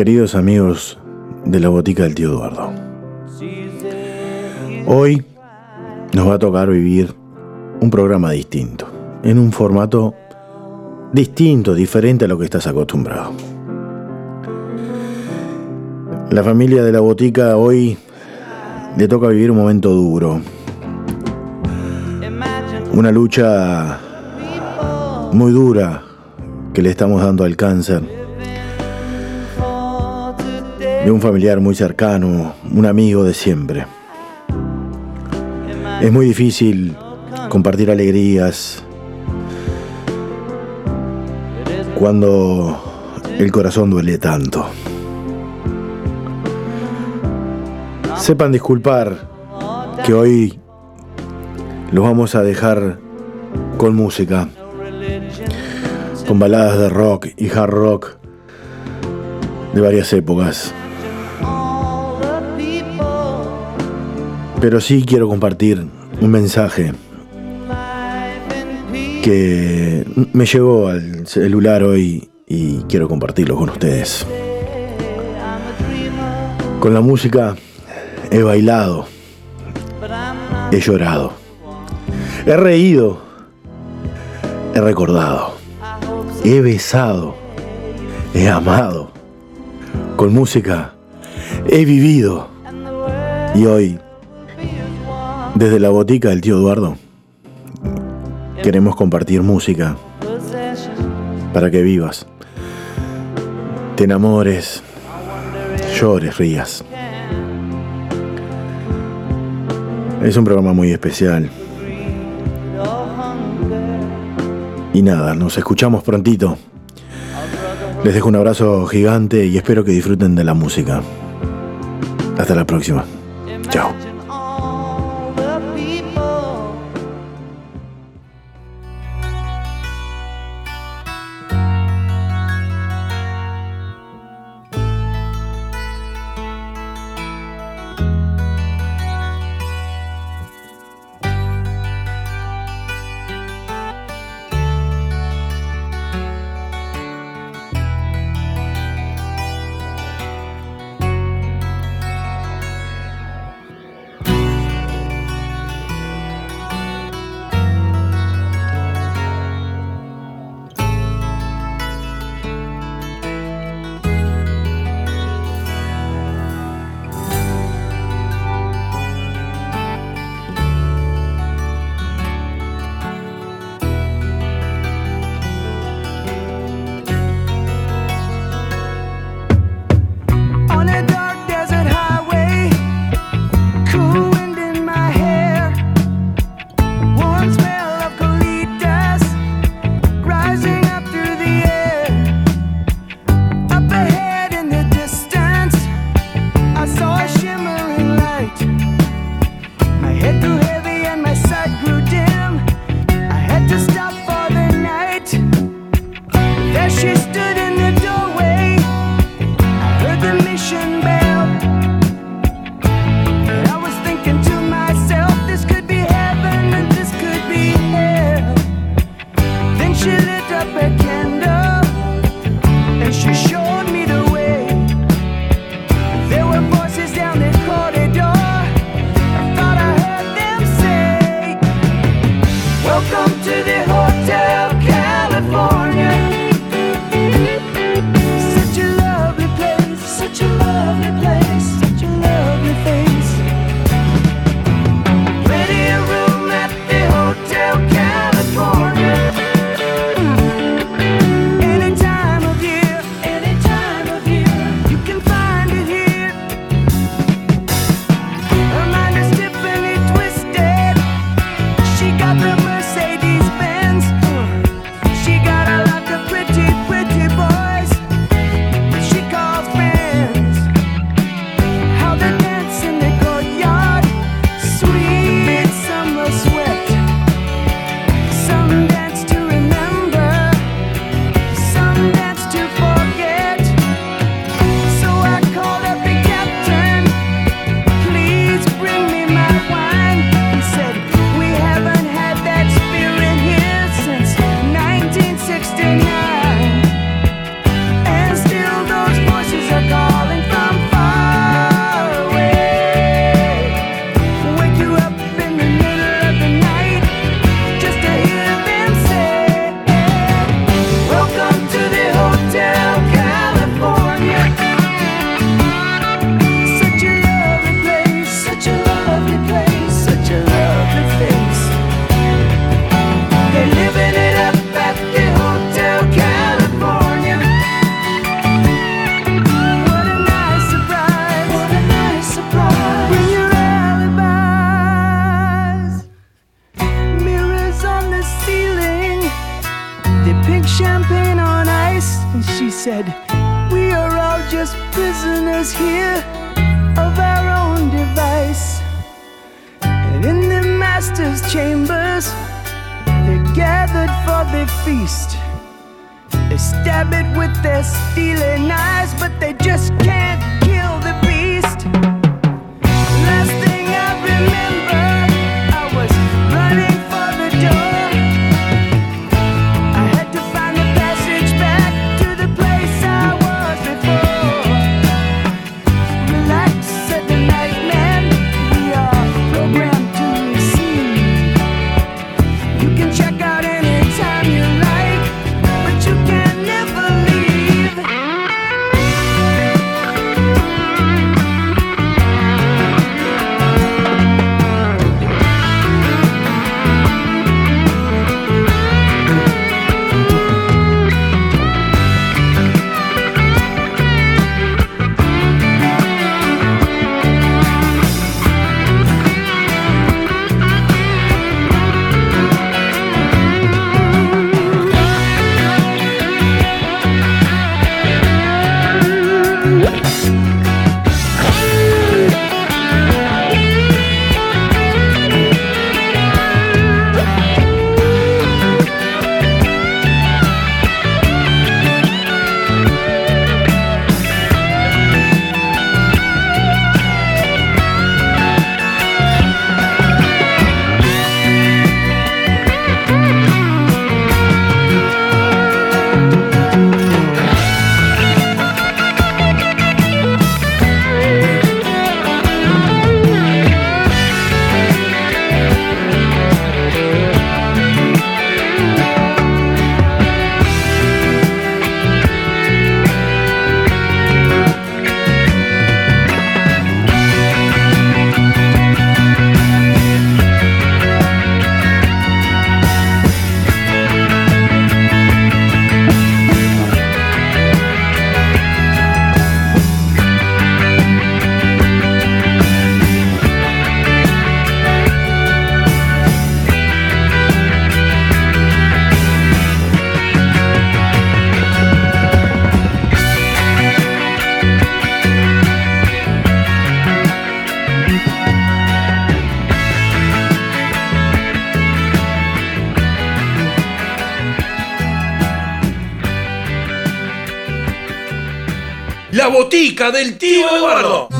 Queridos amigos de la botica del tío Eduardo, hoy nos va a tocar vivir un programa distinto, en un formato distinto, diferente a lo que estás acostumbrado. La familia de la botica hoy le toca vivir un momento duro, una lucha muy dura que le estamos dando al cáncer de un familiar muy cercano, un amigo de siempre. Es muy difícil compartir alegrías cuando el corazón duele tanto. Sepan disculpar que hoy los vamos a dejar con música, con baladas de rock y hard rock de varias épocas. Pero sí quiero compartir un mensaje que me llegó al celular hoy y quiero compartirlo con ustedes. Con la música he bailado, he llorado, he reído, he recordado, he besado, he amado. Con música he vivido y hoy desde la botica del tío Eduardo queremos compartir música para que vivas, te enamores, llores, rías. Es un programa muy especial. Y nada, nos escuchamos prontito. Les dejo un abrazo gigante y espero que disfruten de la música. Hasta la próxima. Chao. Botica del tío Eduardo.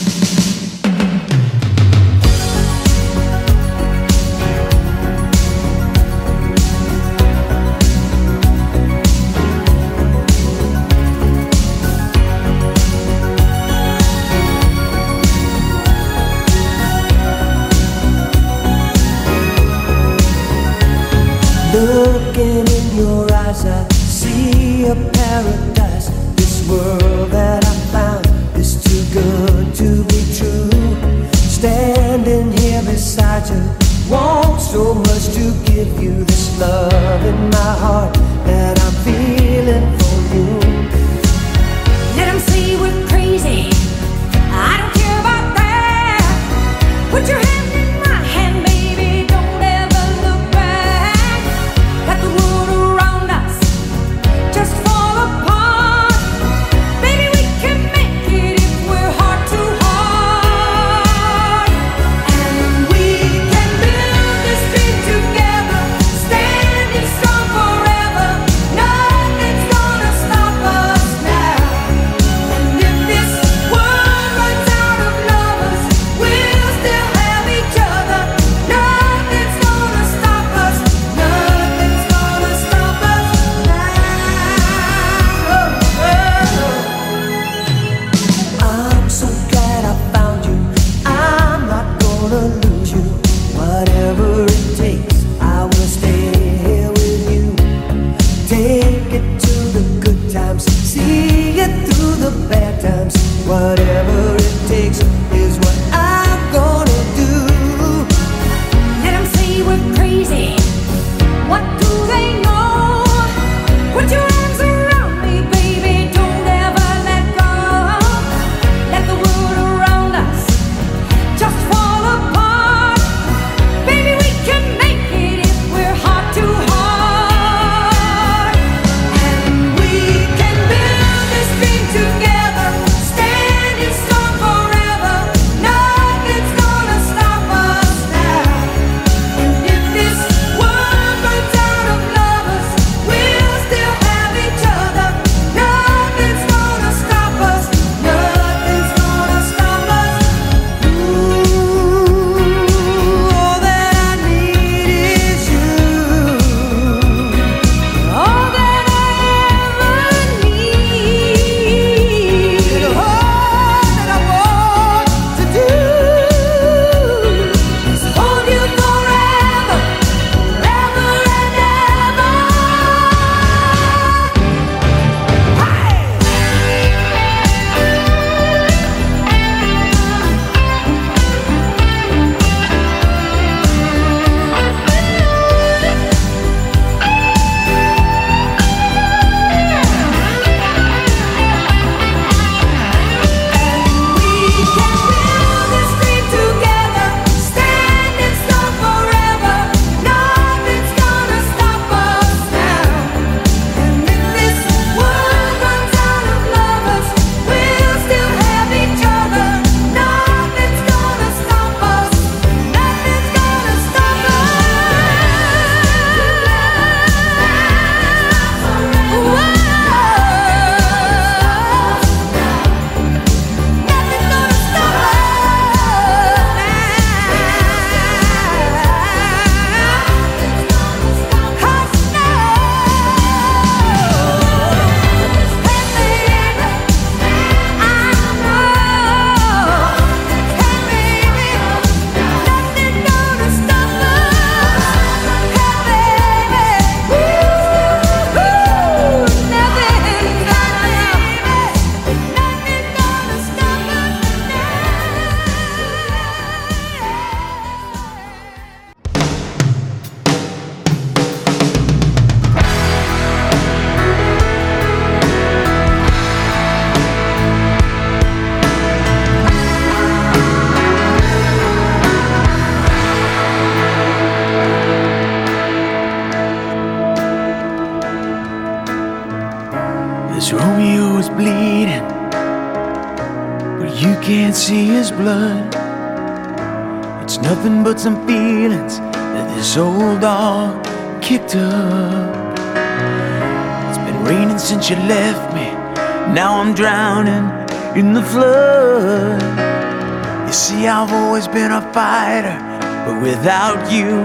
But without you,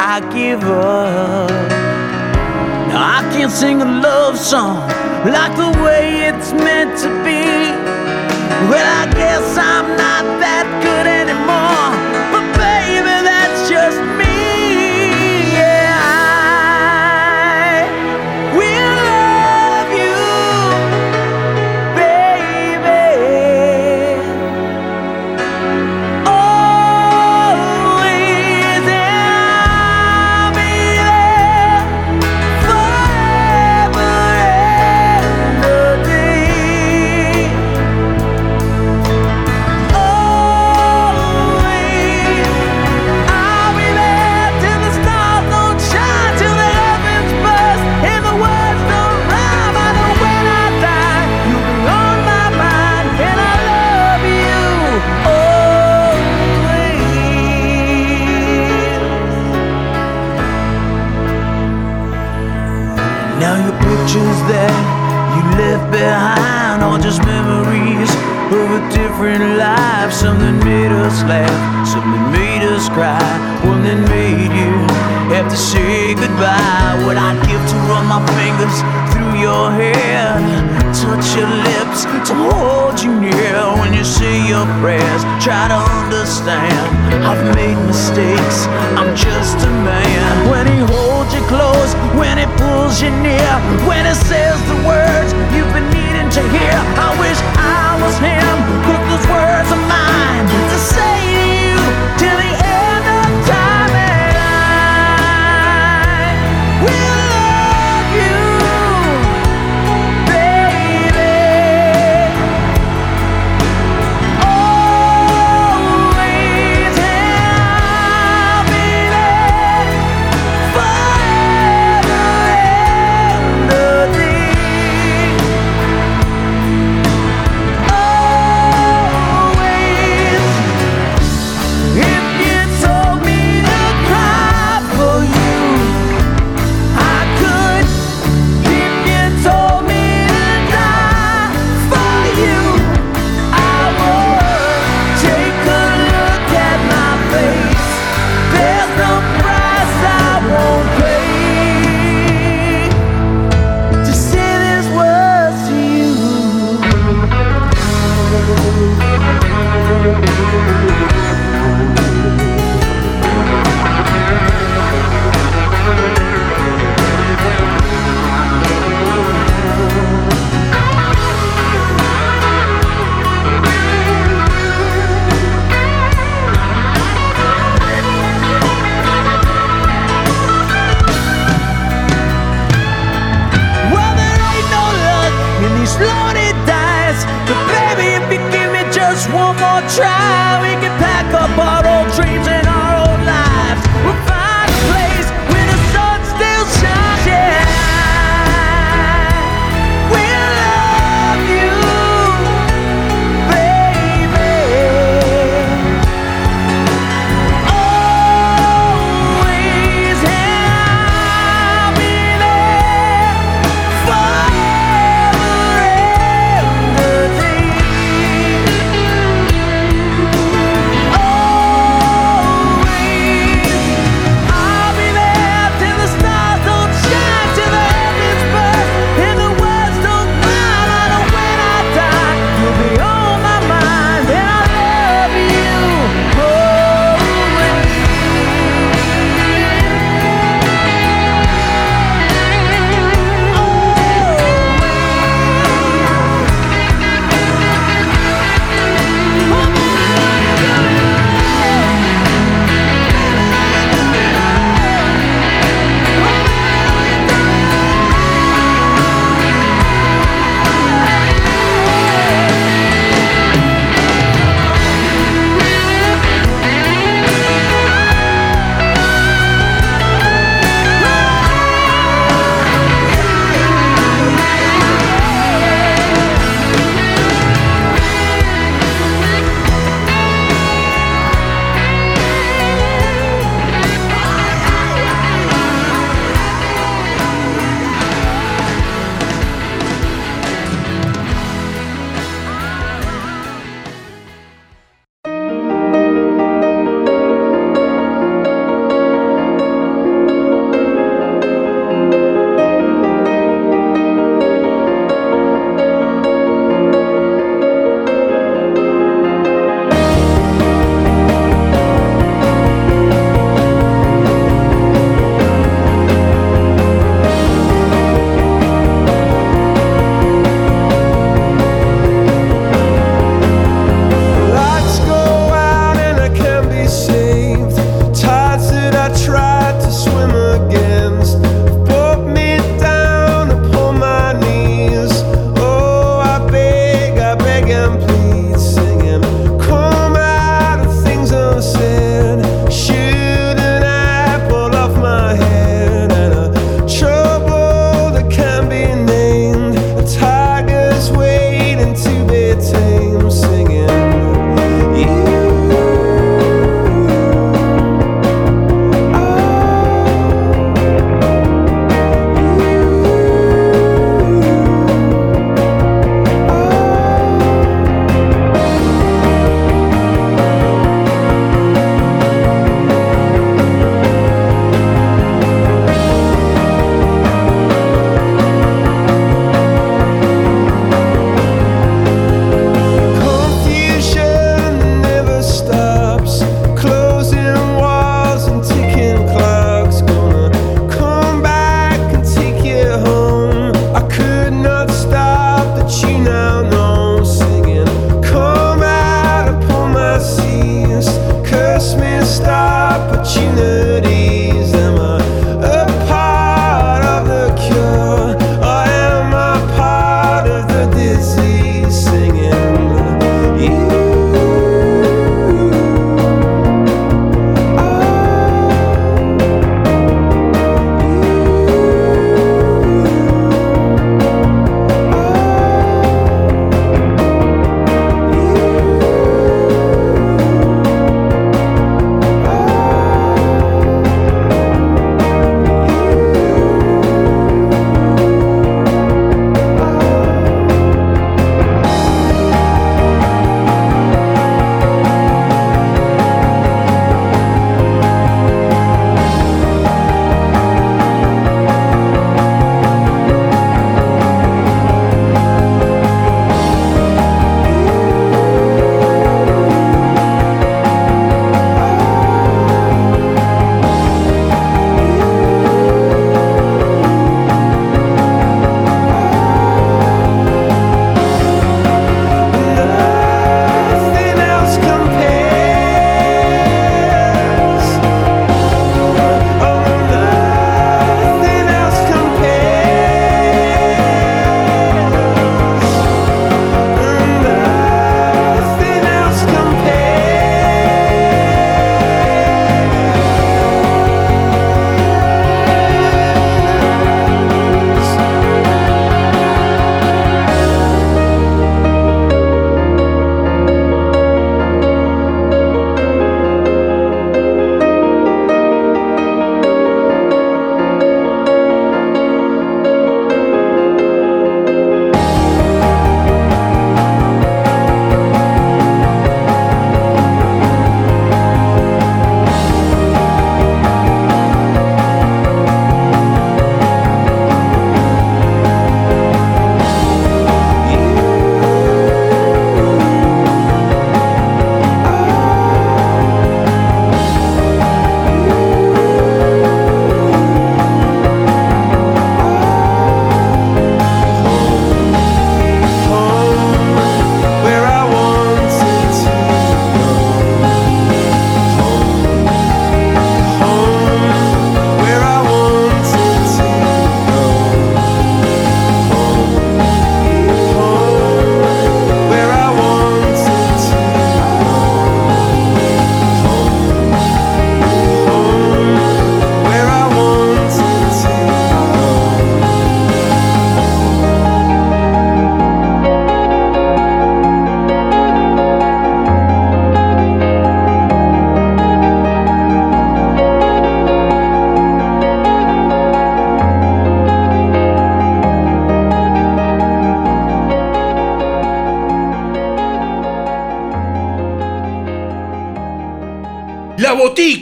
I give up. Now I can't sing a love song like the way it's meant to be. Well, I guess I'm not that good anymore. Different life. Something made us laugh, something made us cry, one that made you have to say goodbye. What I'd give to run my fingers through your hair, touch your lips, to hold you near when you say your prayers. Try to understand, I've made mistakes, I'm just a man. When he holds you close, when he pulls you near, when he says the words you've been needing to hear. I wish I was him, those words are mine to say to you till the end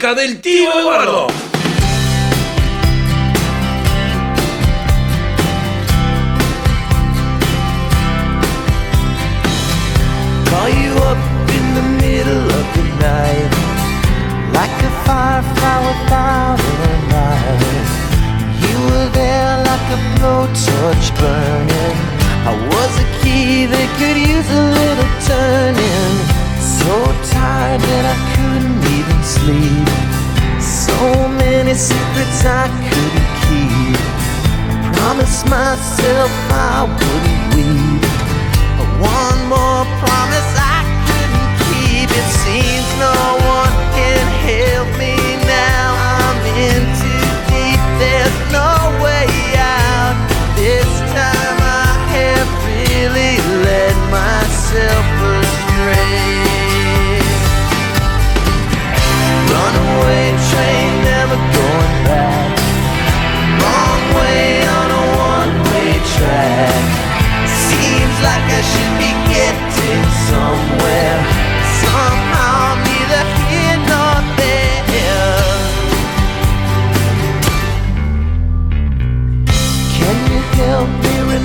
Amerika'da el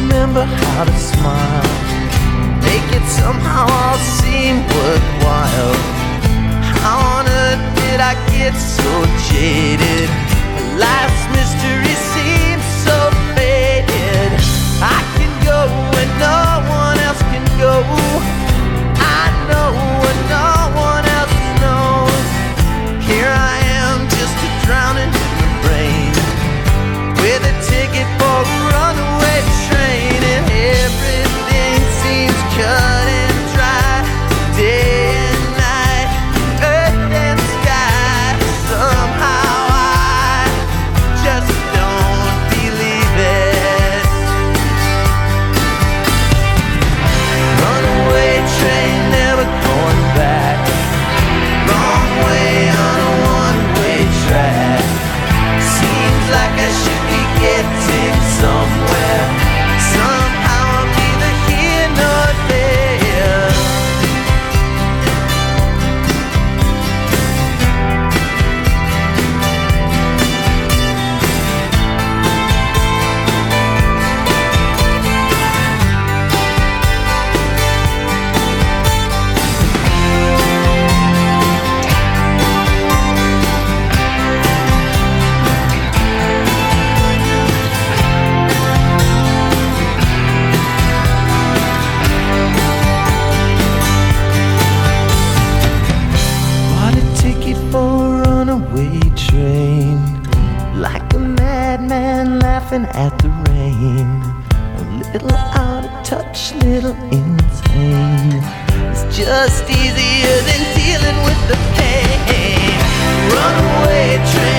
remember how to smile. Make it somehow all seem worthwhile. How on earth did I get so jaded? Life's mystery seems. just easier than dealing with the pain. Runaway train.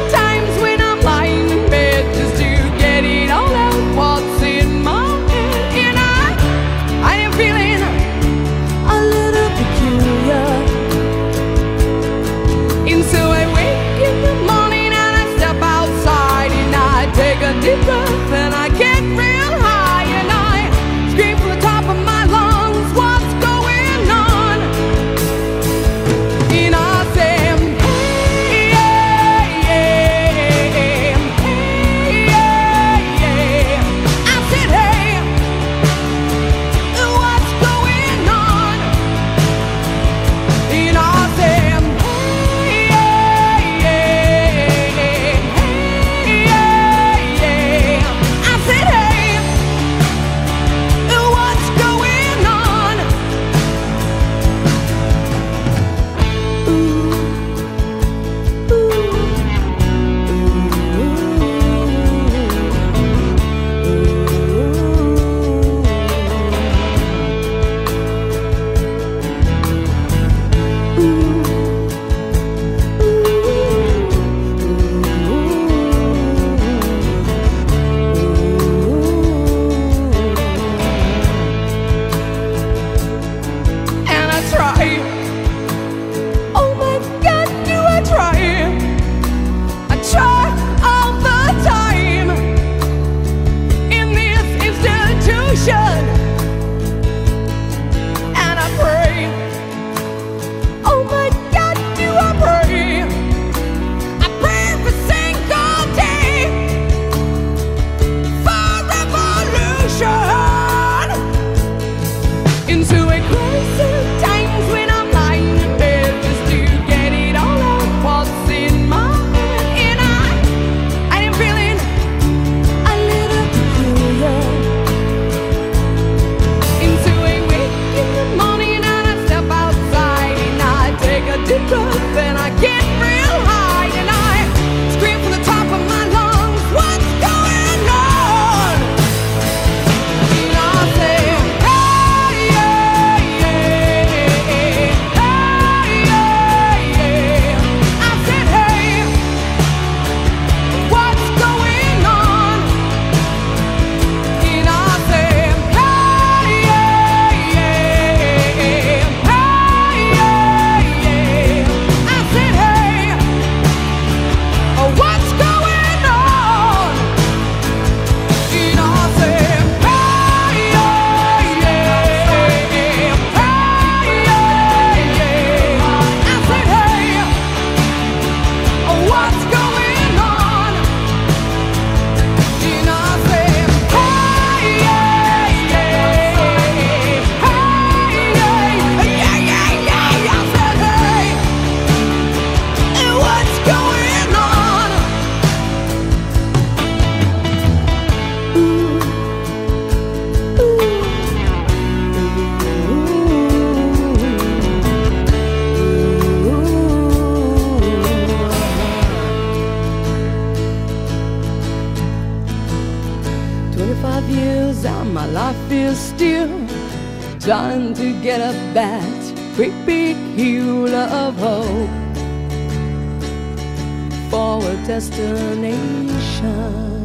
five years and my life is still trying to get up that creepy big hill of hope for a destination.